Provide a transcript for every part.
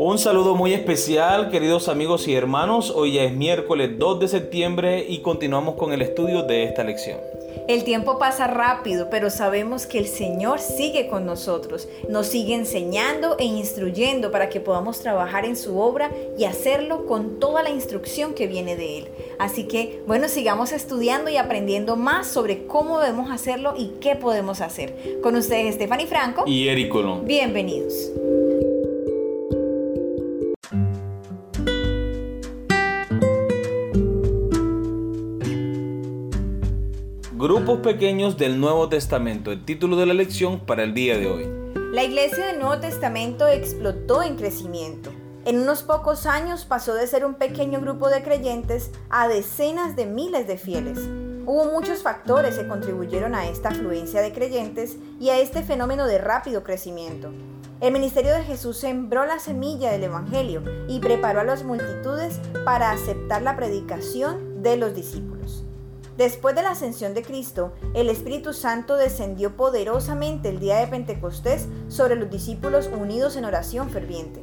Un saludo muy especial, queridos amigos y hermanos. Hoy ya es miércoles 2 de septiembre y continuamos con el estudio de esta lección. El tiempo pasa rápido, pero sabemos que el Señor sigue con nosotros. Nos sigue enseñando e instruyendo para que podamos trabajar en su obra y hacerlo con toda la instrucción que viene de Él. Así que, bueno, sigamos estudiando y aprendiendo más sobre cómo debemos hacerlo y qué podemos hacer. Con ustedes, Stephanie Franco y Eric Colón. Bienvenidos. Grupos pequeños del Nuevo Testamento, el título de la lección para el día de hoy. La iglesia del Nuevo Testamento explotó en crecimiento. En unos pocos años pasó de ser un pequeño grupo de creyentes a decenas de miles de fieles. Hubo muchos factores que contribuyeron a esta afluencia de creyentes y a este fenómeno de rápido crecimiento. El ministerio de Jesús sembró la semilla del Evangelio y preparó a las multitudes para aceptar la predicación de los discípulos. Después de la ascensión de Cristo, el Espíritu Santo descendió poderosamente el día de Pentecostés sobre los discípulos unidos en oración ferviente.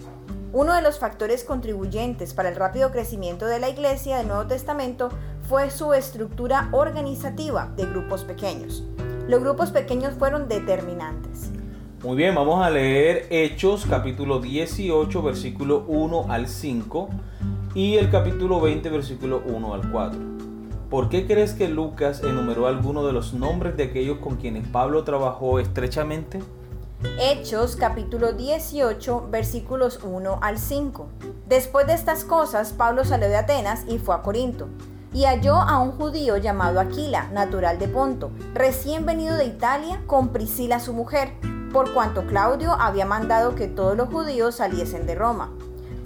Uno de los factores contribuyentes para el rápido crecimiento de la Iglesia del Nuevo Testamento fue su estructura organizativa de grupos pequeños. Los grupos pequeños fueron determinantes. Muy bien, vamos a leer Hechos capítulo 18 versículo 1 al 5 y el capítulo 20 versículo 1 al 4. ¿Por qué crees que Lucas enumeró algunos de los nombres de aquellos con quienes Pablo trabajó estrechamente? Hechos capítulo 18 versículos 1 al 5. Después de estas cosas, Pablo salió de Atenas y fue a Corinto. Y halló a un judío llamado Aquila, natural de Ponto, recién venido de Italia, con Priscila su mujer, por cuanto Claudio había mandado que todos los judíos saliesen de Roma.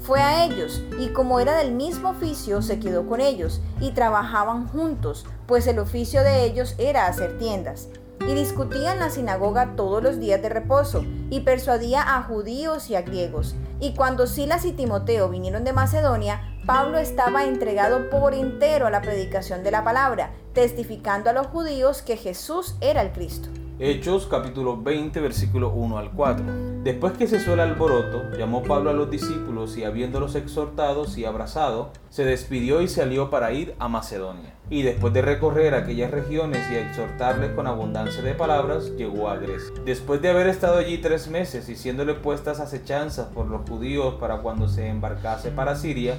Fue a ellos, y como era del mismo oficio, se quedó con ellos, y trabajaban juntos, pues el oficio de ellos era hacer tiendas. Y discutía en la sinagoga todos los días de reposo, y persuadía a judíos y a griegos. Y cuando Silas y Timoteo vinieron de Macedonia, Pablo estaba entregado por entero a la predicación de la palabra, testificando a los judíos que Jesús era el Cristo. Hechos capítulo 20 versículo 1 al 4. Después que cesó el alboroto, llamó Pablo a los discípulos y habiéndolos exhortados y abrazado, se despidió y salió para ir a Macedonia. Y después de recorrer aquellas regiones y exhortarles con abundancia de palabras, llegó a Grecia. Después de haber estado allí tres meses y siéndole puestas acechanzas por los judíos para cuando se embarcase para Siria,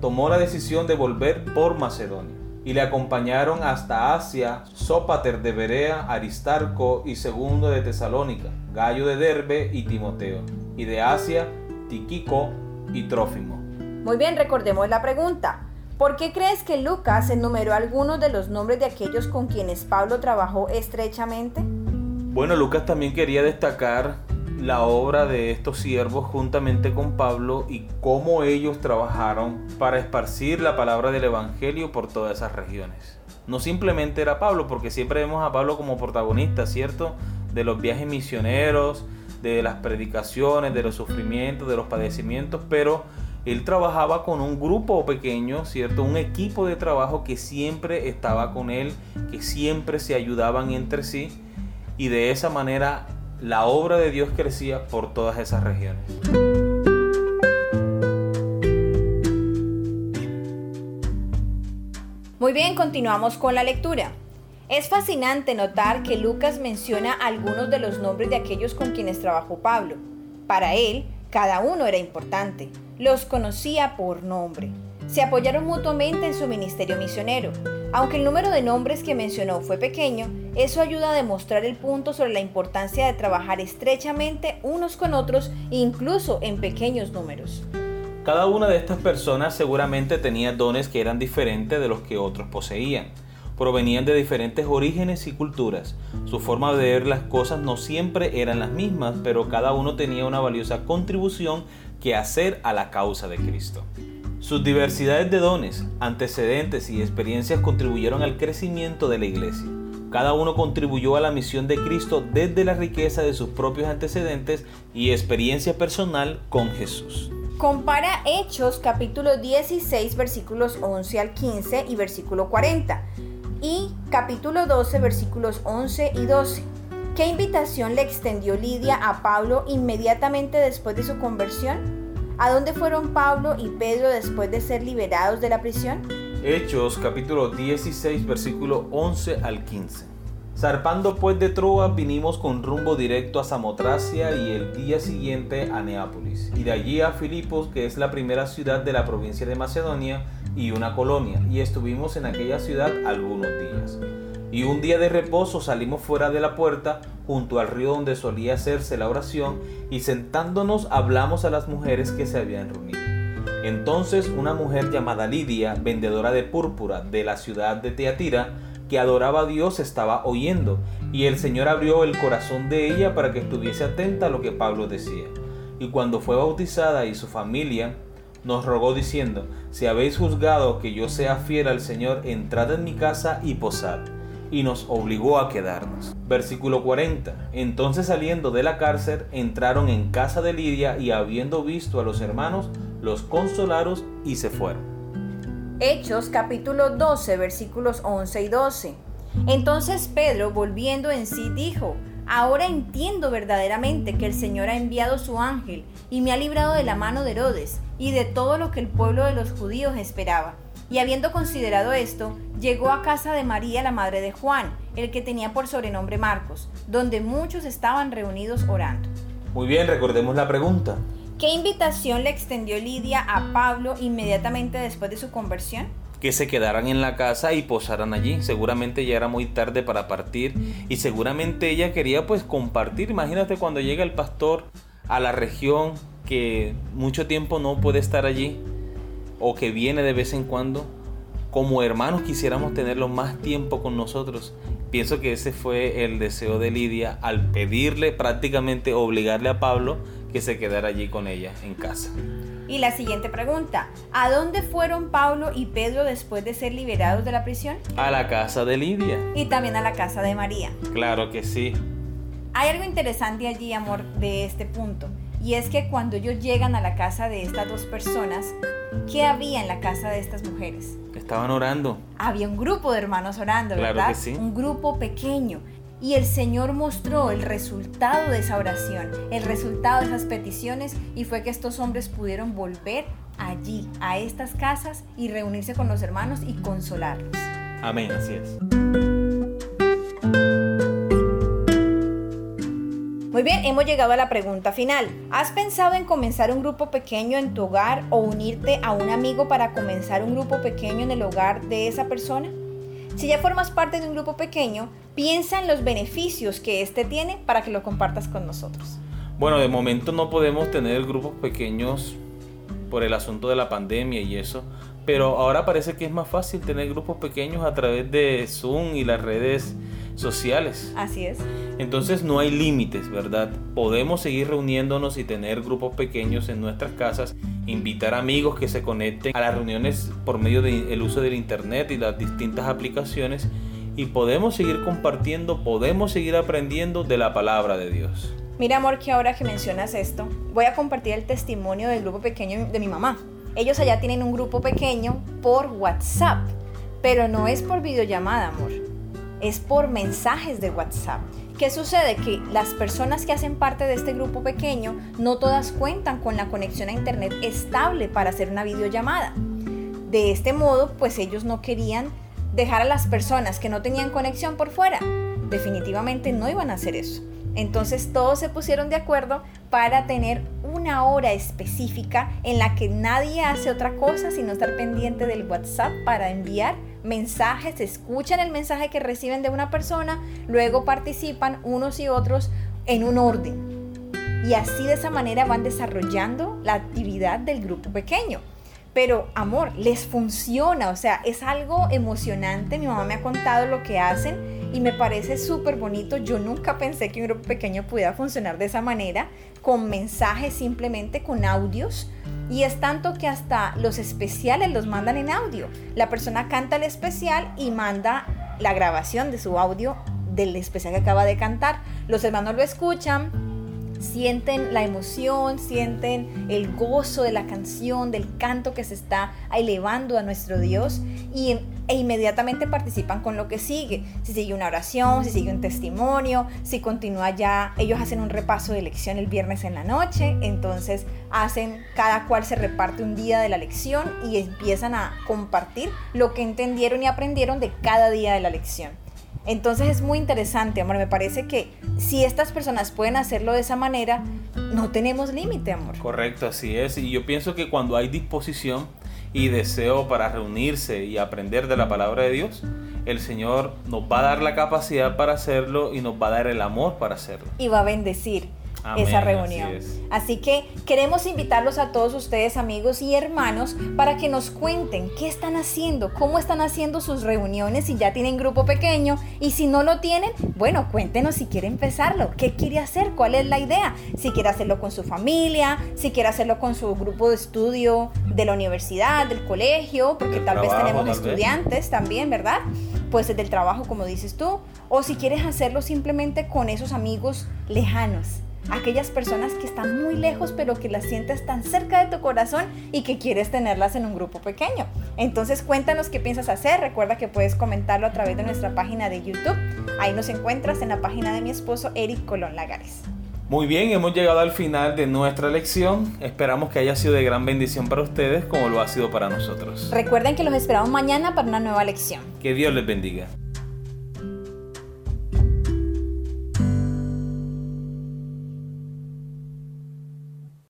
tomó la decisión de volver por Macedonia y le acompañaron hasta Asia Sópater de Berea, Aristarco y Segundo de Tesalónica, Gallo de Derbe y Timoteo, y de Asia Tiquico y Trófimo. Muy bien, recordemos la pregunta. ¿Por qué crees que Lucas enumeró algunos de los nombres de aquellos con quienes Pablo trabajó estrechamente? Bueno, Lucas también quería destacar la obra de estos siervos juntamente con Pablo y cómo ellos trabajaron para esparcir la palabra del Evangelio por todas esas regiones. No simplemente era Pablo, porque siempre vemos a Pablo como protagonista, ¿cierto? De los viajes misioneros, de las predicaciones, de los sufrimientos, de los padecimientos, pero él trabajaba con un grupo pequeño, ¿cierto? Un equipo de trabajo que siempre estaba con él, que siempre se ayudaban entre sí y de esa manera la obra de Dios crecía por todas esas regiones. Muy bien, continuamos con la lectura. Es fascinante notar que Lucas menciona algunos de los nombres de aquellos con quienes trabajó Pablo. Para él, cada uno era importante, los conocía por nombre. Se apoyaron mutuamente en su ministerio misionero. Aunque el número de nombres que mencionó fue pequeño, eso ayuda a demostrar el punto sobre la importancia de trabajar estrechamente unos con otros, incluso en pequeños números. Cada una de estas personas seguramente tenía dones que eran diferentes de los que otros poseían. Provenían de diferentes orígenes y culturas. Su forma de ver las cosas no siempre eran las mismas, pero cada uno tenía una valiosa contribución que hacer a la causa de Cristo. Sus diversidades de dones, antecedentes y experiencias contribuyeron al crecimiento de la iglesia. Cada uno contribuyó a la misión de Cristo desde la riqueza de sus propios antecedentes y experiencia personal con Jesús. Compara Hechos capítulo 16 versículos 11 al 15 y versículo 40 y capítulo 12 versículos 11 y 12. ¿Qué invitación le extendió Lidia a Pablo inmediatamente después de su conversión? ¿A dónde fueron Pablo y Pedro después de ser liberados de la prisión? Hechos capítulo 16 versículo 11 al 15. Zarpando pues de Troa vinimos con rumbo directo a Samotracia y el día siguiente a Neápolis, y de allí a Filipos, que es la primera ciudad de la provincia de Macedonia y una colonia, y estuvimos en aquella ciudad algunos días. Y un día de reposo salimos fuera de la puerta, junto al río donde solía hacerse la oración, y sentándonos hablamos a las mujeres que se habían reunido. Entonces una mujer llamada Lidia, vendedora de púrpura de la ciudad de Teatira, que adoraba a Dios, estaba oyendo, y el Señor abrió el corazón de ella para que estuviese atenta a lo que Pablo decía. Y cuando fue bautizada y su familia, nos rogó diciendo, si habéis juzgado que yo sea fiel al Señor, entrad en mi casa y posad. Y nos obligó a quedarnos. Versículo 40. Entonces saliendo de la cárcel, entraron en casa de Lidia y habiendo visto a los hermanos, los consolaron y se fueron. Hechos capítulo 12 versículos 11 y 12. Entonces Pedro, volviendo en sí, dijo, Ahora entiendo verdaderamente que el Señor ha enviado su ángel y me ha librado de la mano de Herodes y de todo lo que el pueblo de los judíos esperaba. Y habiendo considerado esto, llegó a casa de María, la madre de Juan, el que tenía por sobrenombre Marcos, donde muchos estaban reunidos orando. Muy bien, recordemos la pregunta. ¿Qué invitación le extendió Lidia a Pablo inmediatamente después de su conversión? que se quedaran en la casa y posaran allí. Seguramente ya era muy tarde para partir y seguramente ella quería pues compartir. Imagínate cuando llega el pastor a la región que mucho tiempo no puede estar allí o que viene de vez en cuando. Como hermanos quisiéramos tenerlo más tiempo con nosotros. Pienso que ese fue el deseo de Lidia al pedirle prácticamente obligarle a Pablo que se quedara allí con ella en casa. Y la siguiente pregunta, ¿a dónde fueron Pablo y Pedro después de ser liberados de la prisión? A la casa de Lidia. Y también a la casa de María. Claro que sí. Hay algo interesante allí, amor, de este punto. Y es que cuando ellos llegan a la casa de estas dos personas, ¿qué había en la casa de estas mujeres? Estaban orando. Había un grupo de hermanos orando, Claro ¿verdad? que sí. Un grupo pequeño. Y el Señor mostró el resultado de esa oración, el resultado de esas peticiones, y fue que estos hombres pudieron volver allí, a estas casas, y reunirse con los hermanos y consolarlos. Amén, así es. Muy bien, hemos llegado a la pregunta final. ¿Has pensado en comenzar un grupo pequeño en tu hogar o unirte a un amigo para comenzar un grupo pequeño en el hogar de esa persona? Si ya formas parte de un grupo pequeño, piensa en los beneficios que éste tiene para que lo compartas con nosotros. Bueno, de momento no podemos tener grupos pequeños por el asunto de la pandemia y eso, pero ahora parece que es más fácil tener grupos pequeños a través de Zoom y las redes sociales. Así es. Entonces no hay límites, ¿verdad? Podemos seguir reuniéndonos y tener grupos pequeños en nuestras casas, invitar amigos que se conecten a las reuniones por medio del uso del internet y las distintas aplicaciones y podemos seguir compartiendo, podemos seguir aprendiendo de la palabra de Dios. Mira, amor, que ahora que mencionas esto, voy a compartir el testimonio del grupo pequeño de mi mamá. Ellos allá tienen un grupo pequeño por WhatsApp, pero no es por videollamada, amor. Es por mensajes de WhatsApp. ¿Qué sucede? Que las personas que hacen parte de este grupo pequeño no todas cuentan con la conexión a internet estable para hacer una videollamada. De este modo, pues ellos no querían dejar a las personas que no tenían conexión por fuera. Definitivamente no iban a hacer eso. Entonces todos se pusieron de acuerdo para tener una hora específica en la que nadie hace otra cosa sino estar pendiente del WhatsApp para enviar mensajes, escuchan el mensaje que reciben de una persona, luego participan unos y otros en un orden. Y así de esa manera van desarrollando la actividad del grupo pequeño. Pero amor, les funciona, o sea, es algo emocionante. Mi mamá me ha contado lo que hacen y me parece súper bonito. Yo nunca pensé que un grupo pequeño pudiera funcionar de esa manera, con mensajes simplemente, con audios. Y es tanto que hasta los especiales los mandan en audio. La persona canta el especial y manda la grabación de su audio del especial que acaba de cantar. Los hermanos lo escuchan, sienten la emoción, sienten el gozo de la canción, del canto que se está elevando a nuestro Dios y e inmediatamente participan con lo que sigue. Si sigue una oración, si sigue un testimonio, si continúa ya, ellos hacen un repaso de lección el viernes en la noche, entonces hacen, cada cual se reparte un día de la lección y empiezan a compartir lo que entendieron y aprendieron de cada día de la lección. Entonces es muy interesante, amor. Me parece que si estas personas pueden hacerlo de esa manera, no tenemos límite, amor. Correcto, así es. Y yo pienso que cuando hay disposición y deseo para reunirse y aprender de la palabra de Dios, el Señor nos va a dar la capacidad para hacerlo y nos va a dar el amor para hacerlo. Y va a bendecir esa reunión. Así, que queremos invitarlos a todos ustedes, amigos y hermanos, para que nos cuenten qué están haciendo, cómo están haciendo sus reuniones, si ya tienen grupo pequeño y si no lo tienen, bueno, cuéntenos si quiere empezarlo, qué quiere hacer, cuál es la idea, si quiere hacerlo con su familia, si quiere hacerlo con su grupo de estudio de la universidad, del colegio, porque tal vez tenemos estudiantes también, ¿verdad? Puede ser del trabajo, como dices tú, o si quieres hacerlo simplemente con esos amigos lejanos aquellas personas que están muy lejos pero que las sientes tan cerca de tu corazón y que quieres tenerlas en un grupo pequeño. Entonces cuéntanos qué piensas hacer. Recuerda que puedes comentarlo a través de nuestra página de YouTube. Ahí nos encuentras en la página de mi esposo Eric Colón Lagares. Muy bien, hemos llegado al final de nuestra lección. Esperamos que haya sido de gran bendición para ustedes como lo ha sido para nosotros. Recuerden que los esperamos mañana para una nueva lección. Que Dios les bendiga.